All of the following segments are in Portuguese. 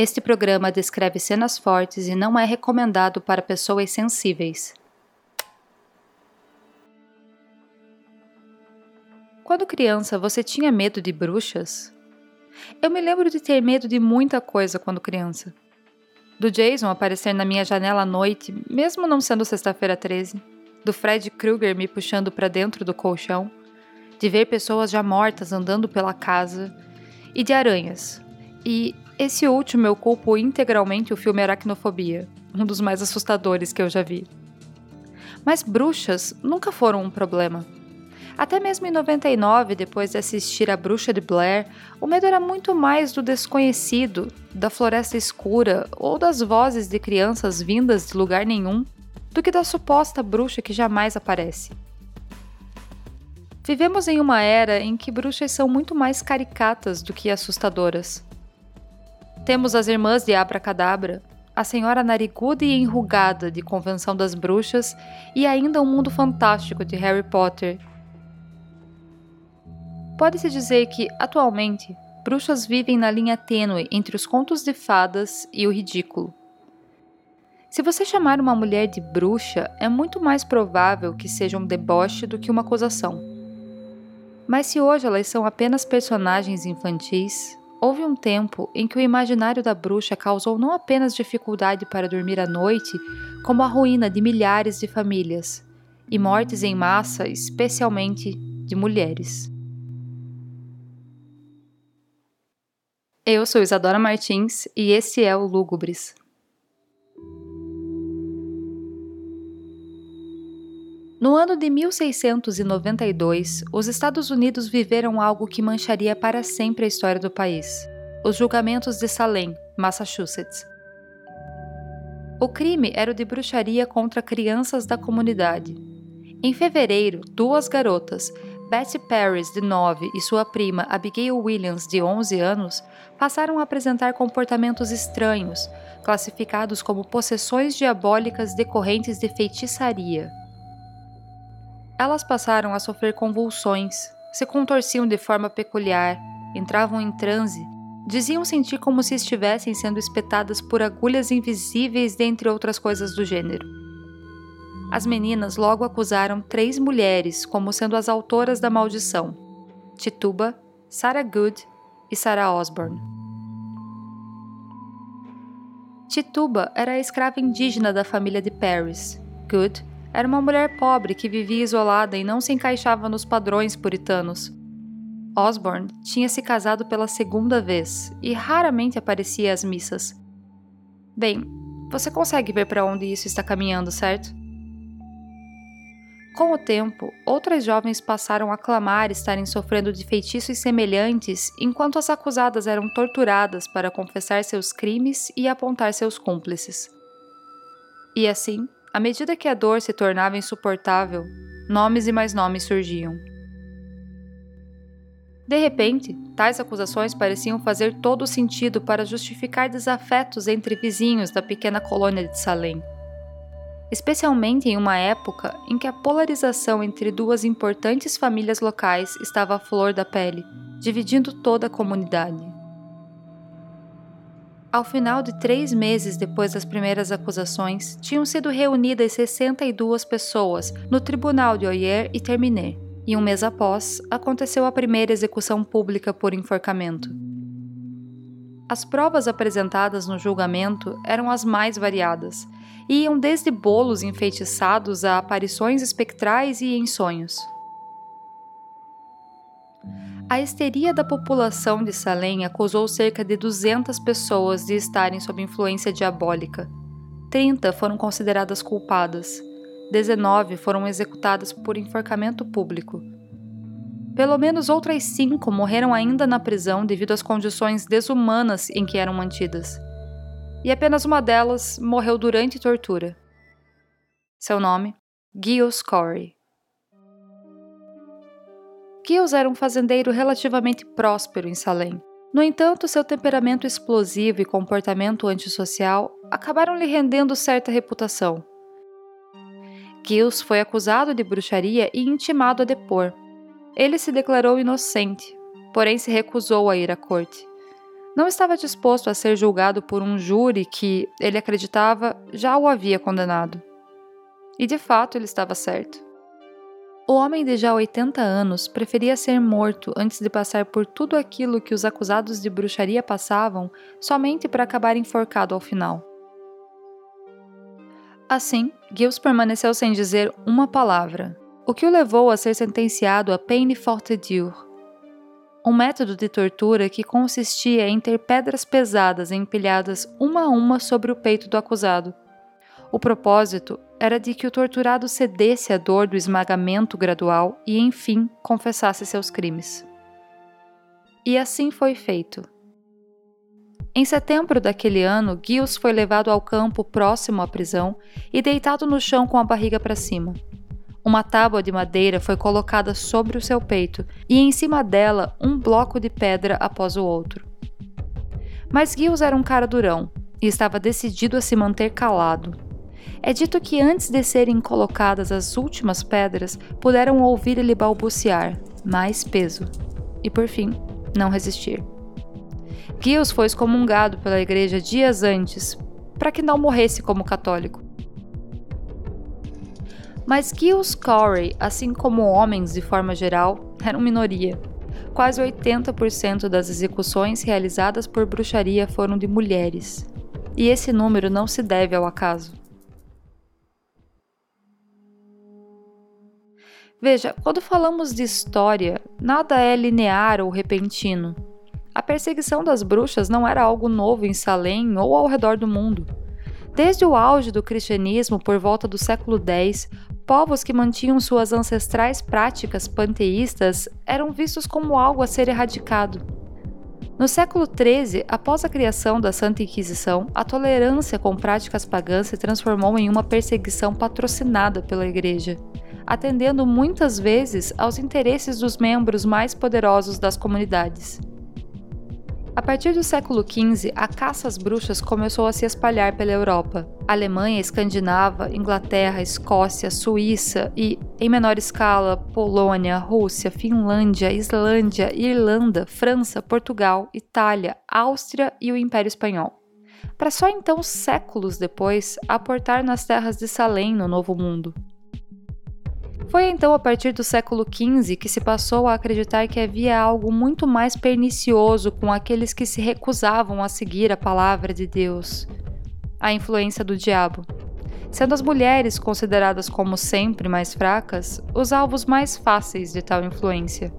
Este programa descreve cenas fortes e não é recomendado para pessoas sensíveis. Quando criança, você tinha medo de bruxas? Eu me lembro de ter medo de muita coisa quando criança. Do Jason aparecer na minha janela à noite, mesmo não sendo sexta-feira 13. Do Fred Krueger me puxando para dentro do colchão. De ver pessoas já mortas andando pela casa. E de aranhas. E esse último eu culpo integralmente o filme Aracnofobia, um dos mais assustadores que eu já vi. Mas bruxas nunca foram um problema. Até mesmo em 99, depois de assistir A Bruxa de Blair, o medo era muito mais do desconhecido, da floresta escura ou das vozes de crianças vindas de lugar nenhum, do que da suposta bruxa que jamais aparece. Vivemos em uma era em que bruxas são muito mais caricatas do que assustadoras. Temos as irmãs de Abracadabra, a senhora nariguda e enrugada de Convenção das Bruxas e ainda o um mundo fantástico de Harry Potter. Pode-se dizer que, atualmente, bruxas vivem na linha tênue entre os contos de fadas e o ridículo. Se você chamar uma mulher de bruxa, é muito mais provável que seja um deboche do que uma acusação. Mas se hoje elas são apenas personagens infantis, Houve um tempo em que o imaginário da bruxa causou não apenas dificuldade para dormir à noite, como a ruína de milhares de famílias e mortes em massa, especialmente de mulheres. Eu sou Isadora Martins e esse é o Lúgubres. No ano de 1692, os Estados Unidos viveram algo que mancharia para sempre a história do país: os julgamentos de Salem, Massachusetts. O crime era o de bruxaria contra crianças da comunidade. Em fevereiro, duas garotas, Betty Paris, de 9, e sua prima Abigail Williams, de 11 anos, passaram a apresentar comportamentos estranhos, classificados como possessões diabólicas decorrentes de feitiçaria. Elas passaram a sofrer convulsões, se contorciam de forma peculiar, entravam em transe, diziam sentir como se estivessem sendo espetadas por agulhas invisíveis, dentre outras coisas do gênero. As meninas logo acusaram três mulheres como sendo as autoras da maldição: Tituba, Sarah Good e Sarah Osborne. Tituba era a escrava indígena da família de Paris. Good era uma mulher pobre que vivia isolada e não se encaixava nos padrões puritanos. Osborne tinha se casado pela segunda vez e raramente aparecia às missas. Bem, você consegue ver para onde isso está caminhando, certo? Com o tempo, outras jovens passaram a clamar estarem sofrendo de feitiços semelhantes enquanto as acusadas eram torturadas para confessar seus crimes e apontar seus cúmplices. E assim, à medida que a dor se tornava insuportável, nomes e mais nomes surgiam. De repente, tais acusações pareciam fazer todo o sentido para justificar desafetos entre vizinhos da pequena colônia de Salem. Especialmente em uma época em que a polarização entre duas importantes famílias locais estava à flor da pele, dividindo toda a comunidade. Ao final de três meses depois das primeiras acusações, tinham sido reunidas 62 pessoas no tribunal de Oyer e Terminé, e um mês após, aconteceu a primeira execução pública por enforcamento. As provas apresentadas no julgamento eram as mais variadas, e iam desde bolos enfeitiçados a aparições espectrais e em sonhos. A histeria da população de Salem acusou cerca de 200 pessoas de estarem sob influência diabólica. 30 foram consideradas culpadas. 19 foram executadas por enforcamento público. Pelo menos outras cinco morreram ainda na prisão devido às condições desumanas em que eram mantidas. E apenas uma delas morreu durante tortura. Seu nome? Giles Corey. Kills era um fazendeiro relativamente próspero em Salem. No entanto, seu temperamento explosivo e comportamento antissocial acabaram lhe rendendo certa reputação. Kills foi acusado de bruxaria e intimado a depor. Ele se declarou inocente, porém se recusou a ir à corte. não estava disposto a ser julgado por um júri que, ele acreditava, já o havia condenado. E de fato ele estava certo. O homem de já 80 anos preferia ser morto antes de passar por tudo aquilo que os acusados de bruxaria passavam somente para acabar enforcado ao final. Assim, Gilles permaneceu sem dizer uma palavra, o que o levou a ser sentenciado a peine forte dure, um método de tortura que consistia em ter pedras pesadas empilhadas uma a uma sobre o peito do acusado. O propósito era de que o torturado cedesse à dor do esmagamento gradual e, enfim, confessasse seus crimes. E assim foi feito. Em setembro daquele ano, Gilles foi levado ao campo próximo à prisão e deitado no chão com a barriga para cima. Uma tábua de madeira foi colocada sobre o seu peito e em cima dela um bloco de pedra após o outro. Mas Gilles era um cara durão e estava decidido a se manter calado. É dito que antes de serem colocadas as últimas pedras, puderam ouvir ele balbuciar: mais peso. E por fim, não resistir. Gilles foi excomungado pela igreja dias antes, para que não morresse como católico. Mas Gilles Corey, assim como homens de forma geral, eram minoria. Quase 80% das execuções realizadas por bruxaria foram de mulheres. E esse número não se deve ao acaso. Veja, quando falamos de história, nada é linear ou repentino. A perseguição das bruxas não era algo novo em Salem ou ao redor do mundo. Desde o auge do cristianismo por volta do século X, povos que mantinham suas ancestrais práticas panteístas eram vistos como algo a ser erradicado. No século XIII, após a criação da Santa Inquisição, a tolerância com práticas pagãs se transformou em uma perseguição patrocinada pela Igreja, atendendo muitas vezes aos interesses dos membros mais poderosos das comunidades. A partir do século XV, a caça às bruxas começou a se espalhar pela Europa. Alemanha, Escandinava, Inglaterra, Escócia, Suíça e, em menor escala, Polônia, Rússia, Finlândia, Islândia, Irlanda, França, Portugal, Itália, Áustria e o Império Espanhol. Para só então, séculos depois, aportar nas terras de Salem no Novo Mundo. Foi então a partir do século XV que se passou a acreditar que havia algo muito mais pernicioso com aqueles que se recusavam a seguir a palavra de Deus a influência do diabo. Sendo as mulheres consideradas como sempre mais fracas, os alvos mais fáceis de tal influência.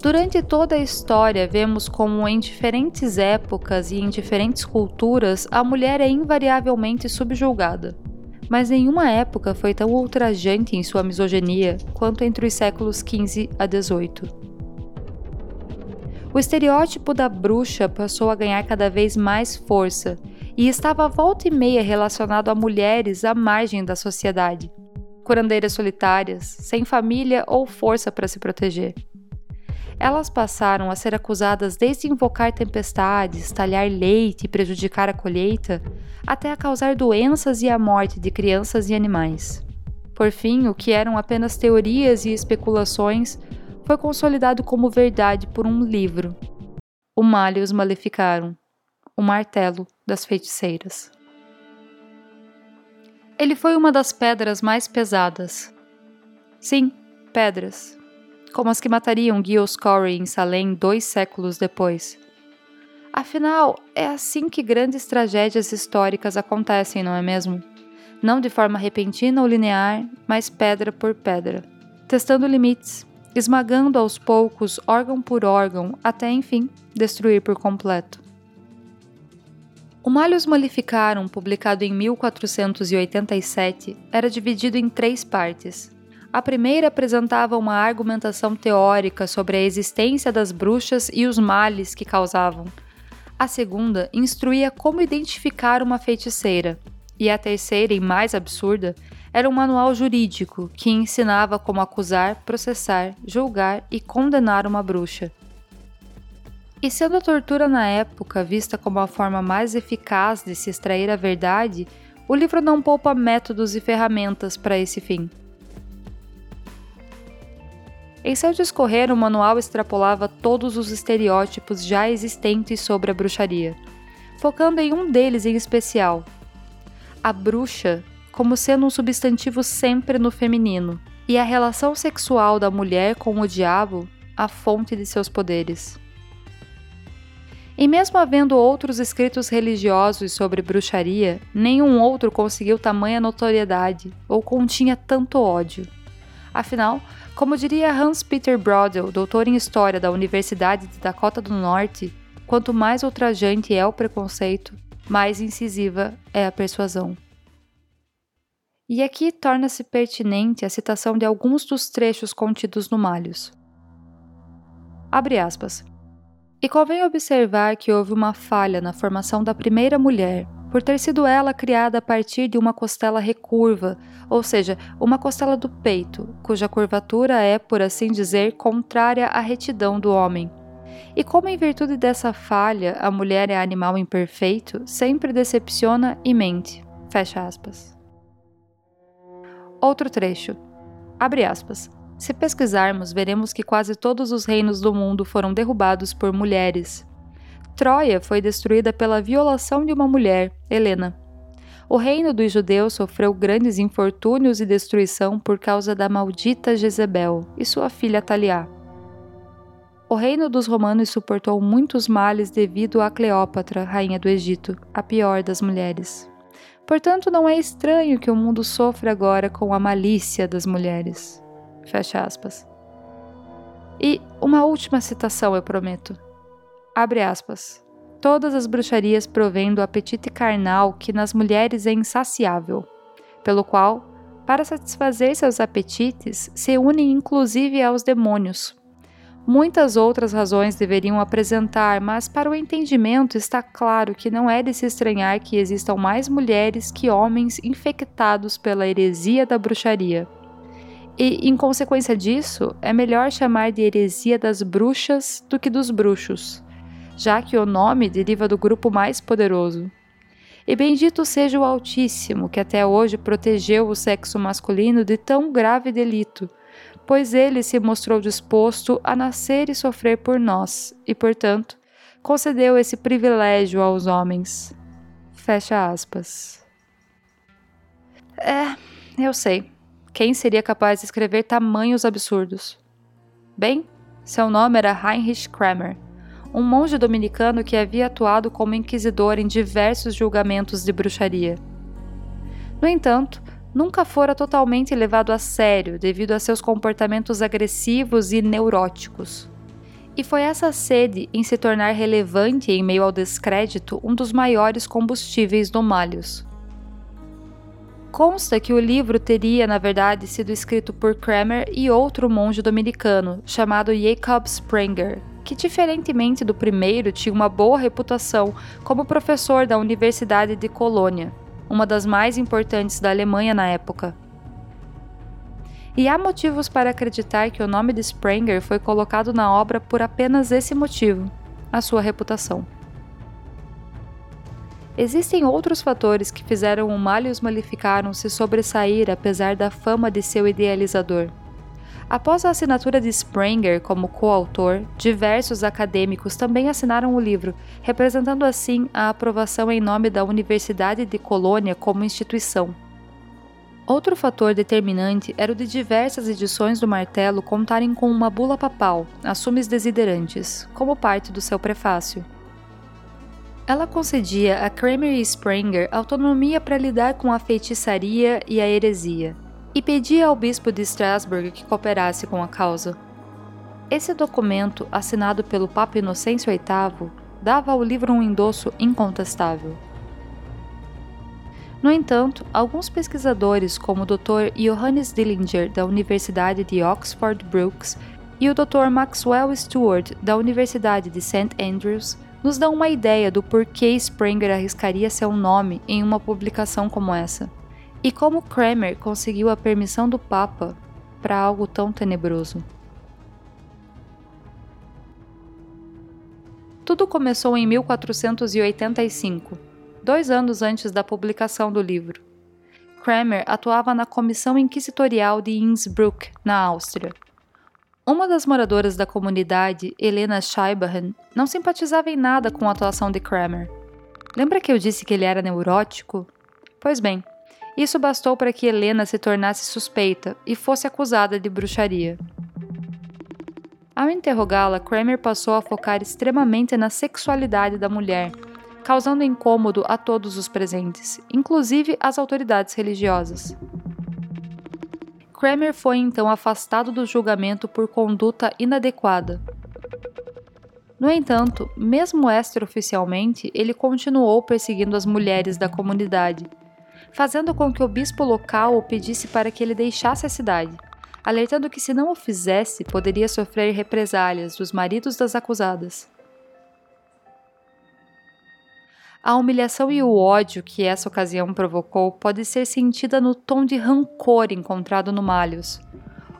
Durante toda a história, vemos como em diferentes épocas e em diferentes culturas a mulher é invariavelmente subjulgada mas nenhuma época foi tão ultrajante em sua misoginia quanto entre os séculos XV a XVIII. O estereótipo da bruxa passou a ganhar cada vez mais força e estava volta e meia relacionado a mulheres à margem da sociedade, curandeiras solitárias, sem família ou força para se proteger. Elas passaram a ser acusadas desde invocar tempestades, talhar leite e prejudicar a colheita, até a causar doenças e a morte de crianças e animais. Por fim, o que eram apenas teorias e especulações foi consolidado como verdade por um livro, O Malius Maleficarum, O Martelo das Feiticeiras. Ele foi uma das pedras mais pesadas. Sim, pedras, como as que matariam Giles Corey em Salem dois séculos depois. Afinal, é assim que grandes tragédias históricas acontecem, não é mesmo? Não de forma repentina ou linear, mas pedra por pedra, testando limites, esmagando aos poucos órgão por órgão, até enfim destruir por completo. O Malleus Maleficarum, publicado em 1487, era dividido em três partes, a primeira apresentava uma argumentação teórica sobre a existência das bruxas e os males que causavam. A segunda instruía como identificar uma feiticeira. E a terceira, e mais absurda, era um manual jurídico que ensinava como acusar, processar, julgar e condenar uma bruxa. E sendo a tortura na época vista como a forma mais eficaz de se extrair a verdade, o livro não poupa métodos e ferramentas para esse fim. Em seu discorrer, o manual extrapolava todos os estereótipos já existentes sobre a bruxaria, focando em um deles em especial: a bruxa como sendo um substantivo sempre no feminino, e a relação sexual da mulher com o diabo a fonte de seus poderes. E mesmo havendo outros escritos religiosos sobre bruxaria, nenhum outro conseguiu tamanha notoriedade ou continha tanto ódio. Afinal, como diria Hans Peter Brodel, doutor em História da Universidade de Dakota do Norte, quanto mais ultrajante é o preconceito, mais incisiva é a persuasão. E aqui torna-se pertinente a citação de alguns dos trechos contidos no Malhos. Abre aspas. E convém observar que houve uma falha na formação da primeira mulher, por ter sido ela criada a partir de uma costela recurva, ou seja, uma costela do peito, cuja curvatura é, por assim dizer, contrária à retidão do homem. E como em virtude dessa falha a mulher é animal imperfeito, sempre decepciona e mente. Fecha aspas. Outro trecho. Abre aspas. Se pesquisarmos, veremos que quase todos os reinos do mundo foram derrubados por mulheres. Troia foi destruída pela violação de uma mulher, Helena. O reino dos judeus sofreu grandes infortúnios e destruição por causa da maldita Jezebel e sua filha Taliá. O reino dos romanos suportou muitos males devido a Cleópatra, rainha do Egito, a pior das mulheres. Portanto, não é estranho que o mundo sofra agora com a malícia das mulheres. Fecha aspas. E uma última citação, eu prometo. Abre aspas. Todas as bruxarias provêm do apetite carnal que nas mulheres é insaciável, pelo qual, para satisfazer seus apetites, se unem inclusive aos demônios. Muitas outras razões deveriam apresentar, mas para o entendimento está claro que não é de se estranhar que existam mais mulheres que homens infectados pela heresia da bruxaria. E, em consequência disso, é melhor chamar de heresia das bruxas do que dos bruxos, já que o nome deriva do grupo mais poderoso. E bendito seja o Altíssimo, que até hoje protegeu o sexo masculino de tão grave delito, pois ele se mostrou disposto a nascer e sofrer por nós, e, portanto, concedeu esse privilégio aos homens. Fecha aspas. É, eu sei. Quem seria capaz de escrever tamanhos absurdos? Bem, seu nome era Heinrich Kramer, um monge dominicano que havia atuado como inquisidor em diversos julgamentos de bruxaria. No entanto, nunca fora totalmente levado a sério devido a seus comportamentos agressivos e neuróticos. E foi essa sede em se tornar relevante em meio ao descrédito um dos maiores combustíveis do Malhus. Consta que o livro teria, na verdade, sido escrito por Kramer e outro monge dominicano, chamado Jacob Sprenger, que, diferentemente do primeiro, tinha uma boa reputação como professor da Universidade de Colônia, uma das mais importantes da Alemanha na época. E há motivos para acreditar que o nome de Sprenger foi colocado na obra por apenas esse motivo a sua reputação. Existem outros fatores que fizeram o Malleus Maleficarum se sobressair apesar da fama de seu idealizador. Após a assinatura de Sprenger como coautor, diversos acadêmicos também assinaram o livro, representando assim a aprovação em nome da Universidade de Colônia como instituição. Outro fator determinante era o de diversas edições do martelo contarem com uma bula papal, assumes desiderantes, como parte do seu prefácio. Ela concedia a Kramer e Sprenger autonomia para lidar com a feitiçaria e a heresia, e pedia ao bispo de Strasbourg que cooperasse com a causa. Esse documento, assinado pelo Papa Inocêncio VIII, dava ao livro um endosso incontestável. No entanto, alguns pesquisadores, como o Dr. Johannes Dillinger, da Universidade de Oxford Brookes, e o Dr. Maxwell Stewart, da Universidade de St. Andrews, nos dão uma ideia do porquê Sprenger arriscaria seu nome em uma publicação como essa, e como Kramer conseguiu a permissão do Papa para algo tão tenebroso. Tudo começou em 1485, dois anos antes da publicação do livro. Kramer atuava na Comissão Inquisitorial de Innsbruck, na Áustria. Uma das moradoras da comunidade, Helena Scheibahan, não simpatizava em nada com a atuação de Kramer. Lembra que eu disse que ele era neurótico? Pois bem, isso bastou para que Helena se tornasse suspeita e fosse acusada de bruxaria. Ao interrogá-la, Kramer passou a focar extremamente na sexualidade da mulher, causando incômodo a todos os presentes, inclusive as autoridades religiosas. Kramer foi então afastado do julgamento por conduta inadequada. No entanto, mesmo extraoficialmente, ele continuou perseguindo as mulheres da comunidade, fazendo com que o bispo local o pedisse para que ele deixasse a cidade, alertando que se não o fizesse, poderia sofrer represálias dos maridos das acusadas. A humilhação e o ódio que essa ocasião provocou pode ser sentida no tom de rancor encontrado no Malhos.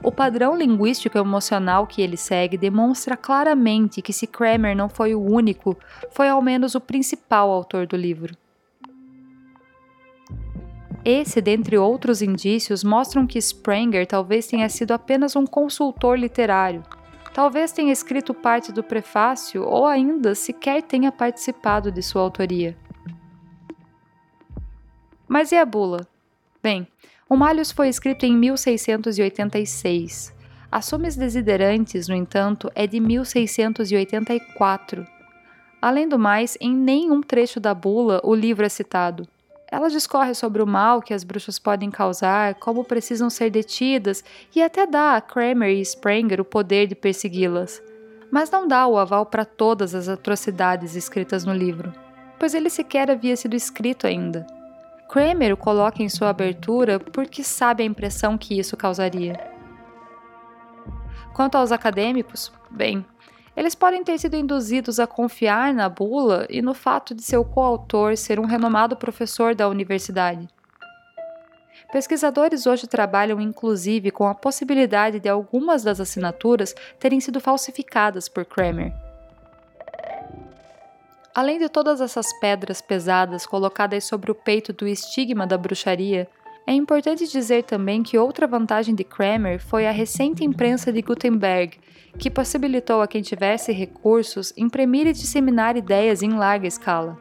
O padrão linguístico emocional que ele segue demonstra claramente que se Kramer não foi o único, foi ao menos o principal autor do livro. Esse, dentre outros indícios, mostram que Sprenger talvez tenha sido apenas um consultor literário. Talvez tenha escrito parte do prefácio ou ainda sequer tenha participado de sua autoria. Mas e a bula? Bem, o Malhus foi escrito em 1686. A Sumes Desiderantes, no entanto, é de 1684. Além do mais, em nenhum trecho da bula o livro é citado. Ela discorre sobre o mal que as bruxas podem causar, como precisam ser detidas e até dá a Kramer e Sprenger o poder de persegui-las. Mas não dá o aval para todas as atrocidades escritas no livro, pois ele sequer havia sido escrito ainda. Kramer o coloca em sua abertura porque sabe a impressão que isso causaria. Quanto aos acadêmicos, bem, eles podem ter sido induzidos a confiar na bula e no fato de seu coautor ser um renomado professor da universidade. Pesquisadores hoje trabalham inclusive com a possibilidade de algumas das assinaturas terem sido falsificadas por Kramer. Além de todas essas pedras pesadas colocadas sobre o peito do estigma da bruxaria, é importante dizer também que outra vantagem de Kramer foi a recente imprensa de Gutenberg, que possibilitou a quem tivesse recursos imprimir e disseminar ideias em larga escala.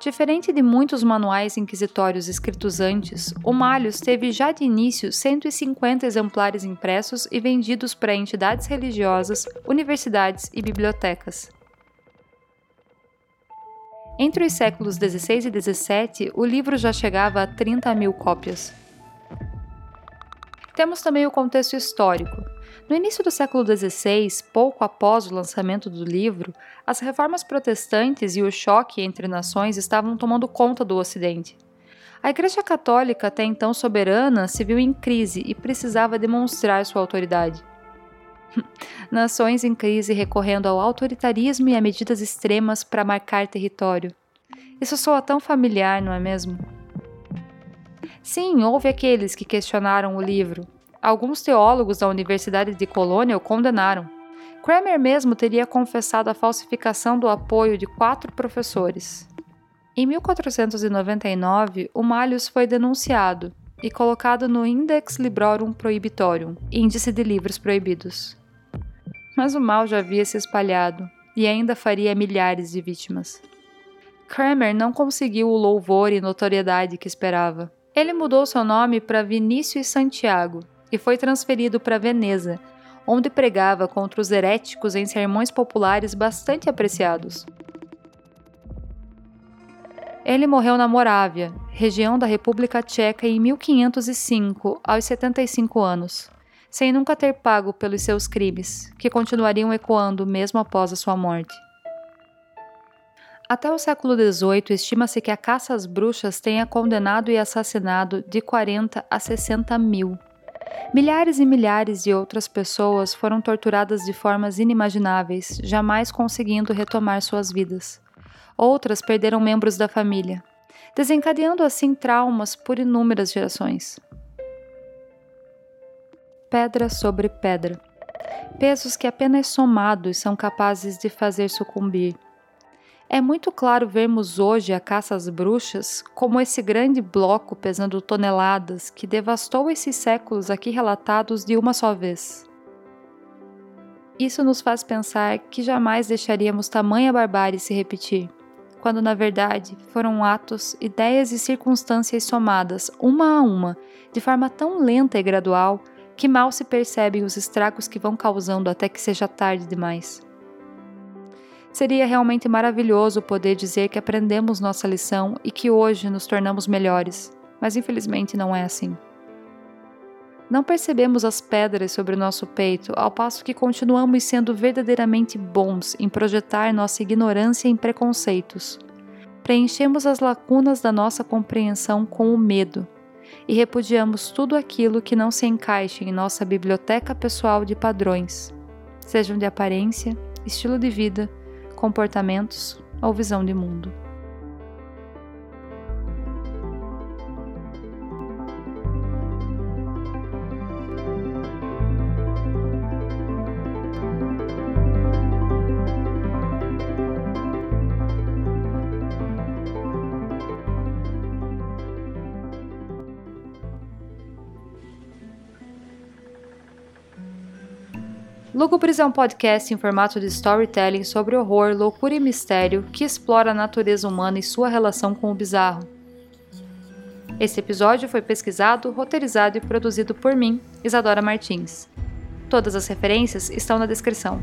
Diferente de muitos manuais inquisitórios escritos antes, o Malhus teve já de início 150 exemplares impressos e vendidos para entidades religiosas, universidades e bibliotecas. Entre os séculos XVI e XVII, o livro já chegava a 30 mil cópias. Temos também o contexto histórico. No início do século XVI, pouco após o lançamento do livro, as reformas protestantes e o choque entre nações estavam tomando conta do Ocidente. A Igreja Católica, até então soberana, se viu em crise e precisava demonstrar sua autoridade. Nações em crise recorrendo ao autoritarismo e a medidas extremas para marcar território. Isso soa tão familiar, não é mesmo? Sim, houve aqueles que questionaram o livro. Alguns teólogos da Universidade de Colônia o condenaram. Kramer mesmo teria confessado a falsificação do apoio de quatro professores. Em 1499, o Malhus foi denunciado e colocado no Index Librorum Prohibitorium, índice de livros proibidos. Mas o mal já havia se espalhado e ainda faria milhares de vítimas. Kramer não conseguiu o louvor e notoriedade que esperava. Ele mudou seu nome para Vinícius Santiago e foi transferido para Veneza, onde pregava contra os heréticos em sermões populares bastante apreciados. Ele morreu na Morávia, região da República Tcheca, em 1505, aos 75 anos sem nunca ter pago pelos seus crimes, que continuariam ecoando mesmo após a sua morte. Até o século XVIII, estima-se que a caça às bruxas tenha condenado e assassinado de 40 a 60 mil. Milhares e milhares de outras pessoas foram torturadas de formas inimagináveis, jamais conseguindo retomar suas vidas. Outras perderam membros da família, desencadeando assim traumas por inúmeras gerações pedra sobre pedra. Pesos que apenas somados são capazes de fazer sucumbir. É muito claro vermos hoje a caça às bruxas como esse grande bloco pesando toneladas que devastou esses séculos aqui relatados de uma só vez. Isso nos faz pensar que jamais deixaríamos tamanha barbárie se repetir, quando na verdade foram atos, ideias e circunstâncias somadas, uma a uma, de forma tão lenta e gradual que mal se percebem os estragos que vão causando até que seja tarde demais. Seria realmente maravilhoso poder dizer que aprendemos nossa lição e que hoje nos tornamos melhores, mas infelizmente não é assim. Não percebemos as pedras sobre o nosso peito, ao passo que continuamos sendo verdadeiramente bons em projetar nossa ignorância em preconceitos. Preenchemos as lacunas da nossa compreensão com o medo e repudiamos tudo aquilo que não se encaixe em nossa biblioteca pessoal de padrões, sejam de aparência, estilo de vida, comportamentos ou visão de mundo. Lúgubres é um podcast em formato de storytelling sobre horror, loucura e mistério que explora a natureza humana e sua relação com o bizarro. Esse episódio foi pesquisado, roteirizado e produzido por mim, Isadora Martins. Todas as referências estão na descrição.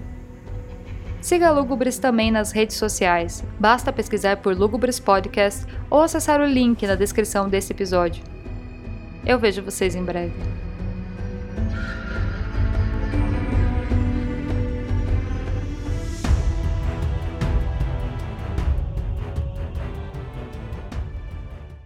Siga a Lúgubres também nas redes sociais. Basta pesquisar por Lúgubres Podcast ou acessar o link na descrição desse episódio. Eu vejo vocês em breve.